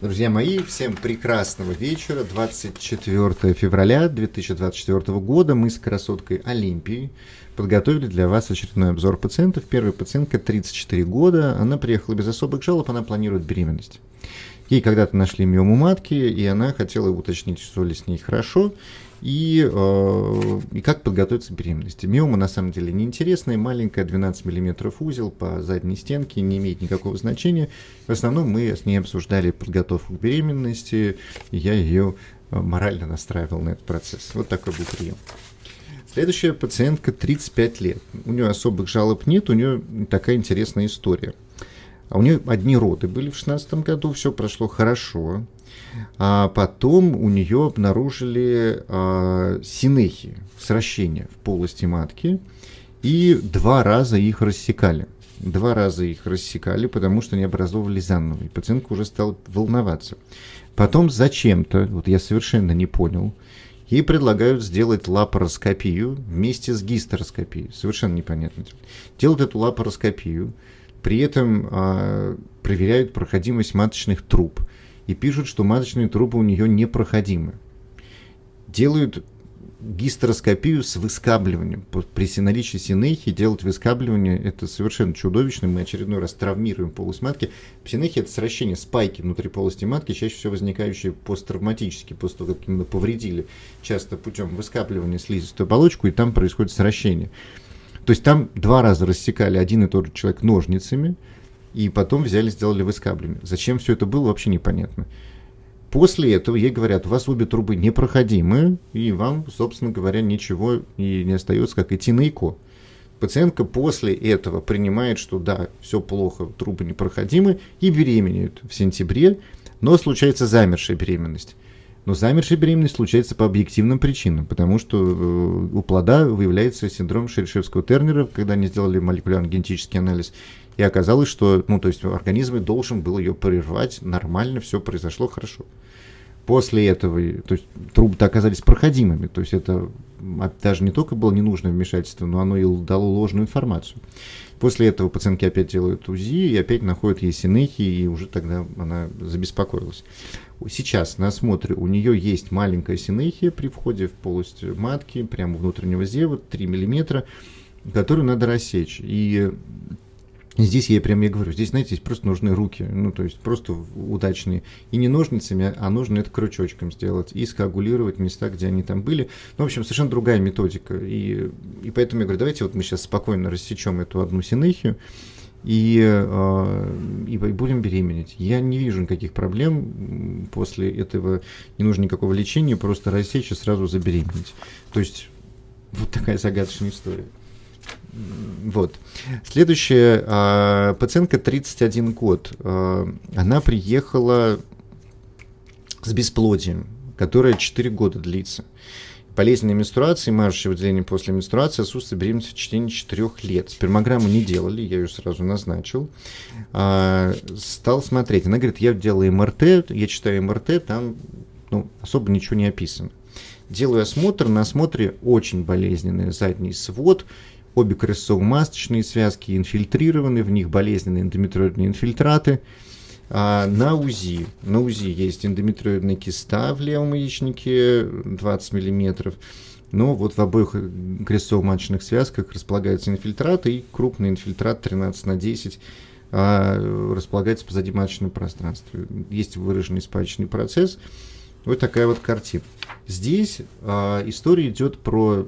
Друзья мои, всем прекрасного вечера. 24 февраля 2024 года мы с красоткой Олимпией подготовили для вас очередной обзор пациентов. Первая пациентка 34 года, она приехала без особых жалоб, она планирует беременность. Ей когда-то нашли миому матки, и она хотела уточнить, что ли с ней хорошо, и, э, и как подготовиться к беременности. Миома на самом деле неинтересная, маленькая, 12 мм узел по задней стенке, не имеет никакого значения. В основном мы с ней обсуждали подготовку к беременности, и я ее э, морально настраивал на этот процесс. Вот такой был прием. Следующая пациентка 35 лет. У нее особых жалоб нет, у нее такая интересная история. А у нее одни роды были в 2016 году, все прошло хорошо. А потом у нее обнаружили а, синехи, сращения в полости матки, и два раза их рассекали. Два раза их рассекали, потому что они образовывали заново. И пациентка уже стала волноваться. Потом зачем-то, вот я совершенно не понял, ей предлагают сделать лапароскопию вместе с гистероскопией. Совершенно непонятно. Делают эту лапароскопию, при этом а, проверяют проходимость маточных труб и пишут, что маточные трубы у нее непроходимы. Делают гистероскопию с выскабливанием. При наличии синехи делать выскабливание это совершенно чудовищно. Мы очередной раз травмируем полость матки. Синехи это сращение спайки внутри полости матки, чаще всего возникающие посттравматически, после того, как именно повредили, часто путем выскабливания слизистую оболочку, и там происходит сращение. То есть там два раза рассекали один и тот же человек ножницами, и потом взяли, сделали выскабливание. Зачем все это было, вообще непонятно. После этого ей говорят, у вас обе трубы непроходимые, и вам, собственно говоря, ничего и не остается, как идти на ЭКО. Пациентка после этого принимает, что да, все плохо, трубы непроходимы, и беременеют в сентябре, но случается замершая беременность. Но замершая беременность случается по объективным причинам, потому что э, у плода выявляется синдром Шерешевского-Тернера, когда они сделали молекулярно генетический анализ, и оказалось, что, ну, то есть организм должен был ее прервать, нормально, все произошло хорошо. После этого, то есть трубы оказались проходимыми, то есть это даже не только было ненужное вмешательство, но оно и дало ложную информацию. После этого пациентки опять делают УЗИ и опять находят ей синехи, и уже тогда она забеспокоилась. Сейчас на осмотре у нее есть маленькая синехия при входе в полость матки, прямо внутреннего зева, 3 мм, которую надо рассечь. И Здесь я прям я говорю, здесь, знаете, здесь просто нужны руки, ну, то есть просто удачные. И не ножницами, а нужно это крючочком сделать и скоагулировать места, где они там были. Ну, в общем, совершенно другая методика. И, и поэтому я говорю, давайте вот мы сейчас спокойно рассечем эту одну синехию и, э, и будем беременеть. Я не вижу никаких проблем после этого, не нужно никакого лечения, просто рассечь и сразу забеременеть. То есть вот такая загадочная история. Вот. Следующая э, пациентка 31 год. Э, она приехала с бесплодием, которое 4 года длится. Болезненные менструации, мажущее выделение после менструации, отсутствие беременности в течение 4 лет. Спермограмму не делали, я ее сразу назначил. А, стал смотреть. Она говорит, я делаю МРТ, я читаю МРТ, там ну, особо ничего не описано. Делаю осмотр, на осмотре очень болезненный задний свод, Обе крестцово-масточные связки инфильтрированы, в них болезненные эндометриоидные инфильтраты. А на УЗИ, на УЗИ есть эндометриоидная киста в левом яичнике 20 мм, но вот в обоих крестцово-маточных связках располагаются инфильтраты и крупный инфильтрат 13 на 10 а, располагается позади маточного пространства. Есть выраженный спаечный процесс. Вот такая вот картина. Здесь а, история идет про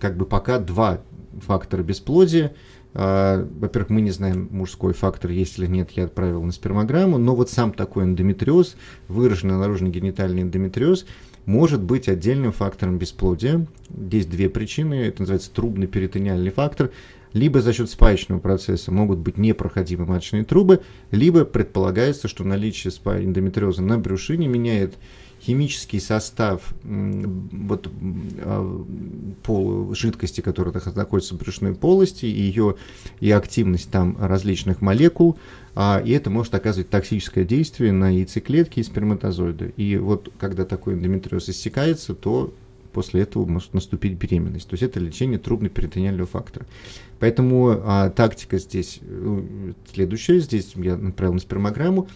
как бы пока два фактора бесплодия. А, во-первых, мы не знаем, мужской фактор есть или нет, я отправил на спермограмму, но вот сам такой эндометриоз, выраженный наружный генитальный эндометриоз, может быть отдельным фактором бесплодия. Здесь две причины, это называется трубный перитониальный фактор, либо за счет спаечного процесса могут быть непроходимы маточные трубы, либо предполагается, что наличие эндометриоза на брюшине меняет химический состав вот, а, пол, жидкости, которая находится в брюшной полости, ее и активность там различных молекул, а, и это может оказывать токсическое действие на яйцеклетки и сперматозоиды. И вот когда такой эндометриоз иссякается, то после этого может наступить беременность. То есть это лечение трубно-перитониального фактора. Поэтому а, тактика здесь э, следующая. Здесь я направил на спермограмму.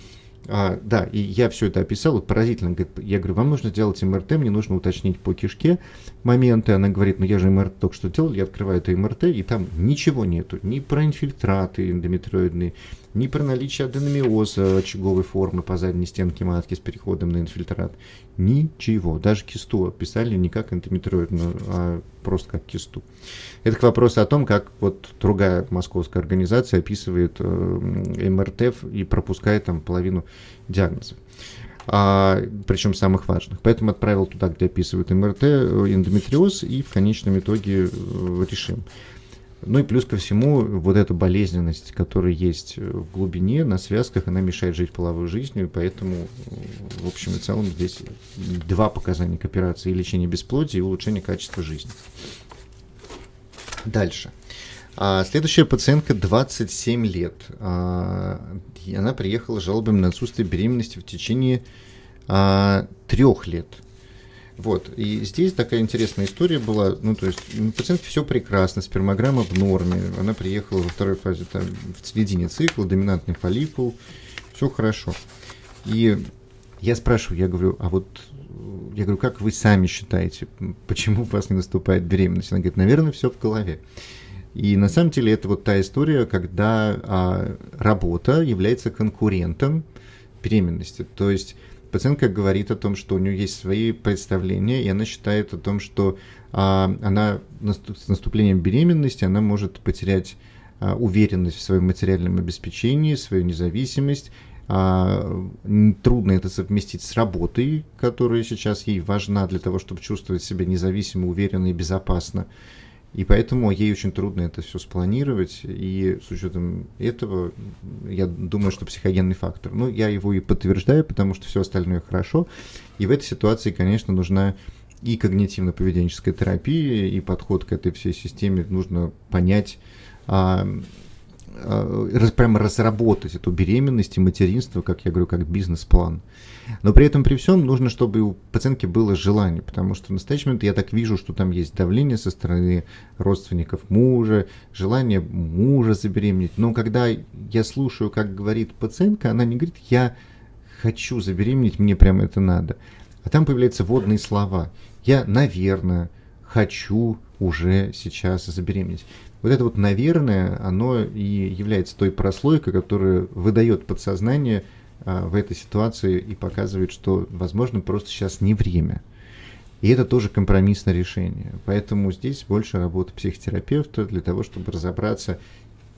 А, да, и я все это описал, вот поразительно. Говорит, я говорю, вам нужно сделать МРТ, мне нужно уточнить по кишке моменты. Она говорит, ну я же МРТ только что делал, я открываю это МРТ, и там ничего нету, ни про инфильтраты эндометриоидные, ни про наличие аденомиоза очаговой формы по задней стенке матки с переходом на инфильтрат. Ничего. Даже кисту описали не как эндометриоидную, а просто как кисту. Это к вопросу о том, как вот другая московская организация описывает э, МРТ и пропускает там половину диагнозов. А, причем самых важных. Поэтому отправил туда, где описывают МРТ, э, эндометриоз, и в конечном итоге э, решим. Ну и плюс ко всему, вот эта болезненность, которая есть в глубине, на связках, она мешает жить половой жизнью, поэтому, в общем и целом, здесь два показания к операции. И лечение бесплодия, и улучшение качества жизни. Дальше. А, следующая пациентка 27 лет. А, она приехала с жалобами на отсутствие беременности в течение а, трех лет. Вот, и здесь такая интересная история была, ну, то есть у пациентки все прекрасно, спермограмма в норме, она приехала во второй фазе, там, в середине цикла, доминантный фолликул, все хорошо. И я спрашиваю, я говорю, а вот, я говорю, как вы сами считаете, почему у вас не наступает беременность? Она говорит, наверное, все в голове. И на самом деле это вот та история, когда а, работа является конкурентом беременности. То есть пациентка говорит о том, что у нее есть свои представления, и она считает о том, что а, она с наступлением беременности она может потерять а, уверенность в своем материальном обеспечении, свою независимость. А, трудно это совместить с работой, которая сейчас ей важна для того, чтобы чувствовать себя независимо, уверенно и безопасно. И поэтому ей очень трудно это все спланировать, и с учетом этого, я думаю, что психогенный фактор. Ну, я его и подтверждаю, потому что все остальное хорошо. И в этой ситуации, конечно, нужна и когнитивно-поведенческая терапия, и подход к этой всей системе нужно понять, а, прямо разработать эту беременность и материнство, как я говорю, как бизнес-план. Но при этом, при всем, нужно, чтобы у пациентки было желание, потому что в настоящий момент я так вижу, что там есть давление со стороны родственников мужа, желание мужа забеременеть. Но когда я слушаю, как говорит пациентка, она не говорит, я хочу забеременеть, мне прямо это надо. А там появляются водные слова. Я, наверное, хочу уже сейчас забеременеть. Вот это вот, наверное, оно и является той прослойкой, которая выдает подсознание а, в этой ситуации и показывает, что, возможно, просто сейчас не время. И это тоже компромиссное решение. Поэтому здесь больше работа психотерапевта для того, чтобы разобраться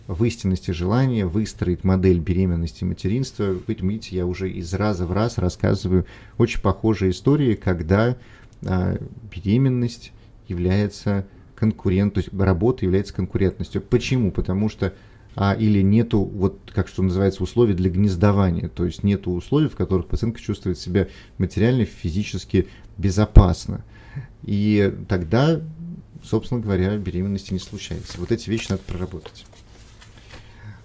в истинности желания, выстроить модель беременности и материнства. Вы видите, я уже из раза в раз рассказываю очень похожие истории, когда а, беременность является конкурент, то есть работа является конкурентностью. Почему? Потому что а, или нету, вот как что называется, условий для гнездования, то есть нету условий, в которых пациентка чувствует себя материально, физически безопасно. И тогда, собственно говоря, беременности не случается. Вот эти вещи надо проработать.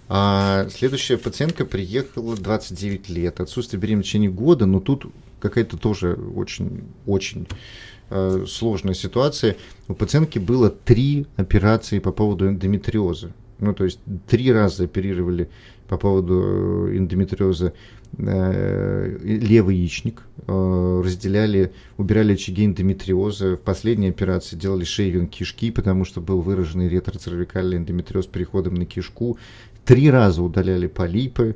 А следующая пациентка приехала 29 лет, отсутствие беременности в течение года, но тут какая-то тоже очень-очень э, сложная ситуация. У пациентки было три операции по поводу эндометриоза. Ну, то есть три раза оперировали по поводу э, эндометриоза э, левый яичник, э, разделяли, убирали очаги эндометриоза. В последней операции делали шейвинг кишки, потому что был выраженный ретроцервикальный эндометриоз переходом на кишку. Три раза удаляли полипы.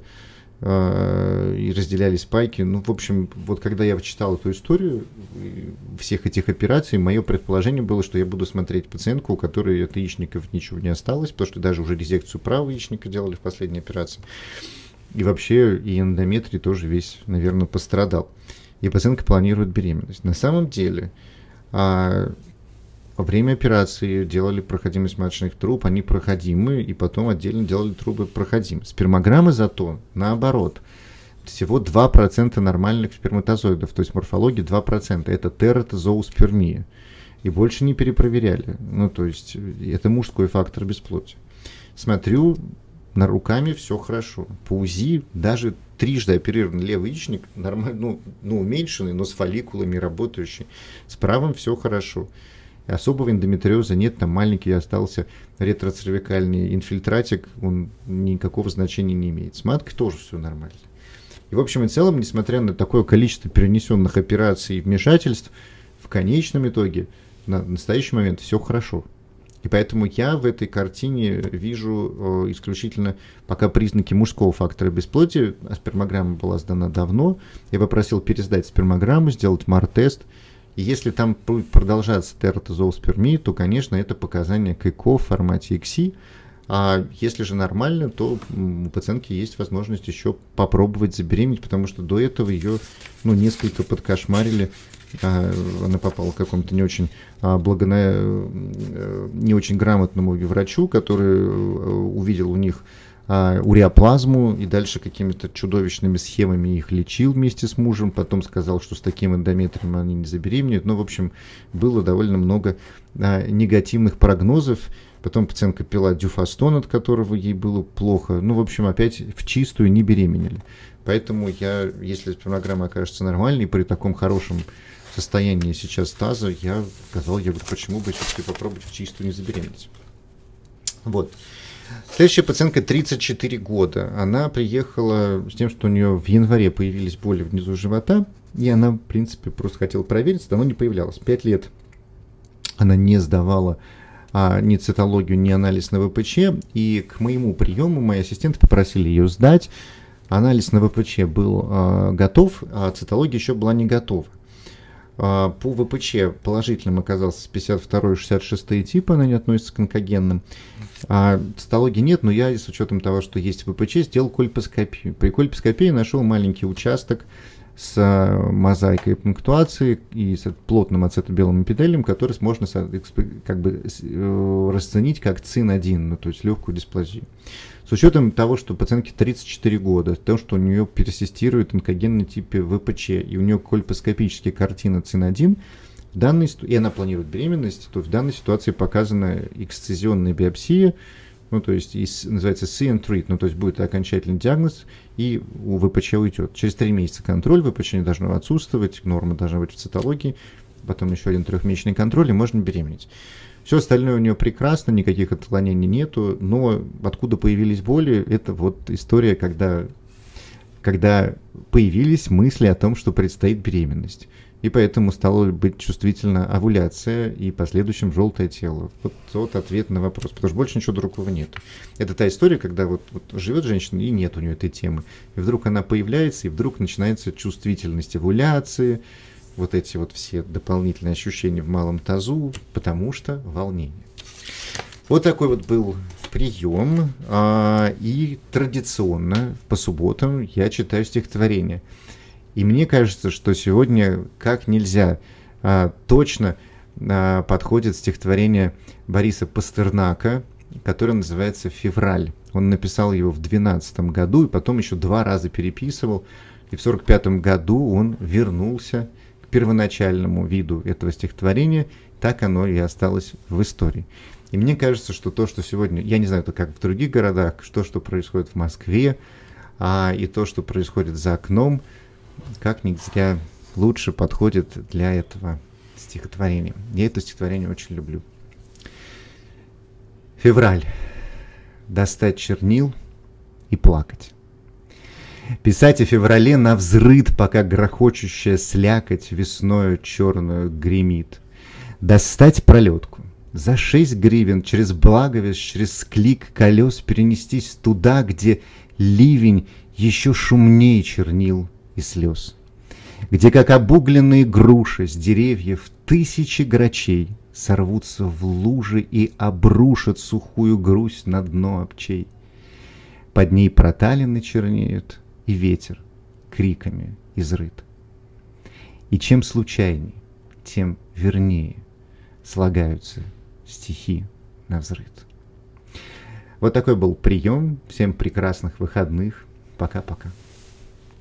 И разделяли спайки. Ну, в общем, вот когда я читал эту историю всех этих операций, мое предположение было, что я буду смотреть пациентку, у которой от яичников ничего не осталось, потому что даже уже резекцию правого яичника делали в последней операции. И вообще и эндометрий тоже весь, наверное, пострадал. И пациентка планирует беременность. На самом деле, а, во время операции делали проходимость маточных труб, они проходимы, и потом отдельно делали трубы проходимы. Спермограммы зато, наоборот, всего 2% нормальных сперматозоидов, то есть морфология 2%, это тератозооспермия. И больше не перепроверяли. Ну, то есть это мужской фактор бесплодия. Смотрю, на руками все хорошо. По УЗИ даже трижды оперированный левый яичник, нормально, ну, ну, уменьшенный, но с фолликулами работающий. С правым все хорошо особого эндометриоза нет, там маленький остался ретроцервикальный инфильтратик, он никакого значения не имеет. С маткой тоже все нормально. И в общем и целом, несмотря на такое количество перенесенных операций и вмешательств, в конечном итоге, на настоящий момент все хорошо. И поэтому я в этой картине вижу э, исключительно пока признаки мужского фактора бесплодия. А спермограмма была сдана давно. Я попросил пересдать спермограмму, сделать МАР-тест. И если там будет продолжаться тератозооспермия, то, конечно, это показание к ЭКО в формате XI. А если же нормально, то у пациентки есть возможность еще попробовать забеременеть, потому что до этого ее ну, несколько подкошмарили а, она попала к какому-то не очень а, благона... Э, не очень грамотному врачу, который э, увидел у них а, уреоплазму и дальше какими-то чудовищными схемами их лечил вместе с мужем, потом сказал, что с таким эндометрием они не забеременеют. Ну, в общем, было довольно много негативных прогнозов. Потом пациентка пила дюфастон, от которого ей было плохо. Ну, в общем, опять в чистую не беременели. Поэтому я, если спермограмма окажется нормальной, при таком хорошем состоянии сейчас таза, я сказал, я говорю, почему бы все-таки попробовать в чистую не забеременеть. Вот. Следующая пациентка 34 года. Она приехала с тем, что у нее в январе появились боли внизу живота, и она, в принципе, просто хотела проверить, давно не появлялась. Пять лет она не сдавала а, ни цитологию, ни анализ на ВПЧ, и к моему приему мои ассистенты попросили ее сдать. Анализ на ВПЧ был а, готов, а цитология еще была не готова. А, по ВПЧ положительным оказался 52 и 66 типы, они относятся к онкогенным. А цитологии нет, но я с учетом того, что есть ВПЧ, сделал кольпоскопию. При кольпоскопии нашел маленький участок с а, мозаикой пунктуации и с плотным ацетобелым эпителием, который можно как бы э, расценить как ЦИН-1, ну, то есть легкую дисплазию. С учетом того, что пациентке 34 года, то, что у нее персистирует онкогенный типе ВПЧ, и у нее кольпоскопическая картина ЦИН-1, в данной, и она планирует беременность, то в данной ситуации показана эксцизионная биопсия, ну, то есть из, называется see and treat, ну, то есть будет окончательный диагноз, и у ВПЧ уйдет. Через три месяца контроль, ВПЧ не должно отсутствовать, норма должна быть в цитологии, потом еще один трехмесячный контроль, и можно беременеть. Все остальное у нее прекрасно, никаких отклонений нету, но откуда появились боли, это вот история, когда, когда появились мысли о том, что предстоит беременность. И поэтому стала быть чувствительна овуляция и последующим желтое тело. Вот, вот ответ на вопрос, потому что больше ничего другого нет. Это та история, когда вот, вот живет женщина и нет у нее этой темы. И вдруг она появляется, и вдруг начинается чувствительность овуляции, вот эти вот все дополнительные ощущения в малом тазу, потому что волнение. Вот такой вот был прием, а, и традиционно по субботам я читаю стихотворение. И мне кажется, что сегодня как нельзя а, точно а, подходит стихотворение Бориса Пастернака, которое называется «Февраль». Он написал его в 2012 году и потом еще два раза переписывал. И в 1945 году он вернулся первоначальному виду этого стихотворения, так оно и осталось в истории. И мне кажется, что то, что сегодня, я не знаю, как в других городах, что, что происходит в Москве, а, и то, что происходит за окном, как зря лучше подходит для этого стихотворения. Я это стихотворение очень люблю. Февраль. Достать чернил и плакать. Писать о феврале на взрыд, пока грохочущая слякоть весною черную гремит. Достать пролетку. За шесть гривен через благовест, через клик колес перенестись туда, где ливень еще шумнее чернил и слез. Где, как обугленные груши с деревьев, тысячи грачей сорвутся в лужи и обрушат сухую грусть на дно обчей. Под ней проталины чернеют, и ветер криками изрыт. И чем случайней, тем вернее слагаются стихи на взрыт. Вот такой был прием. Всем прекрасных выходных. Пока-пока.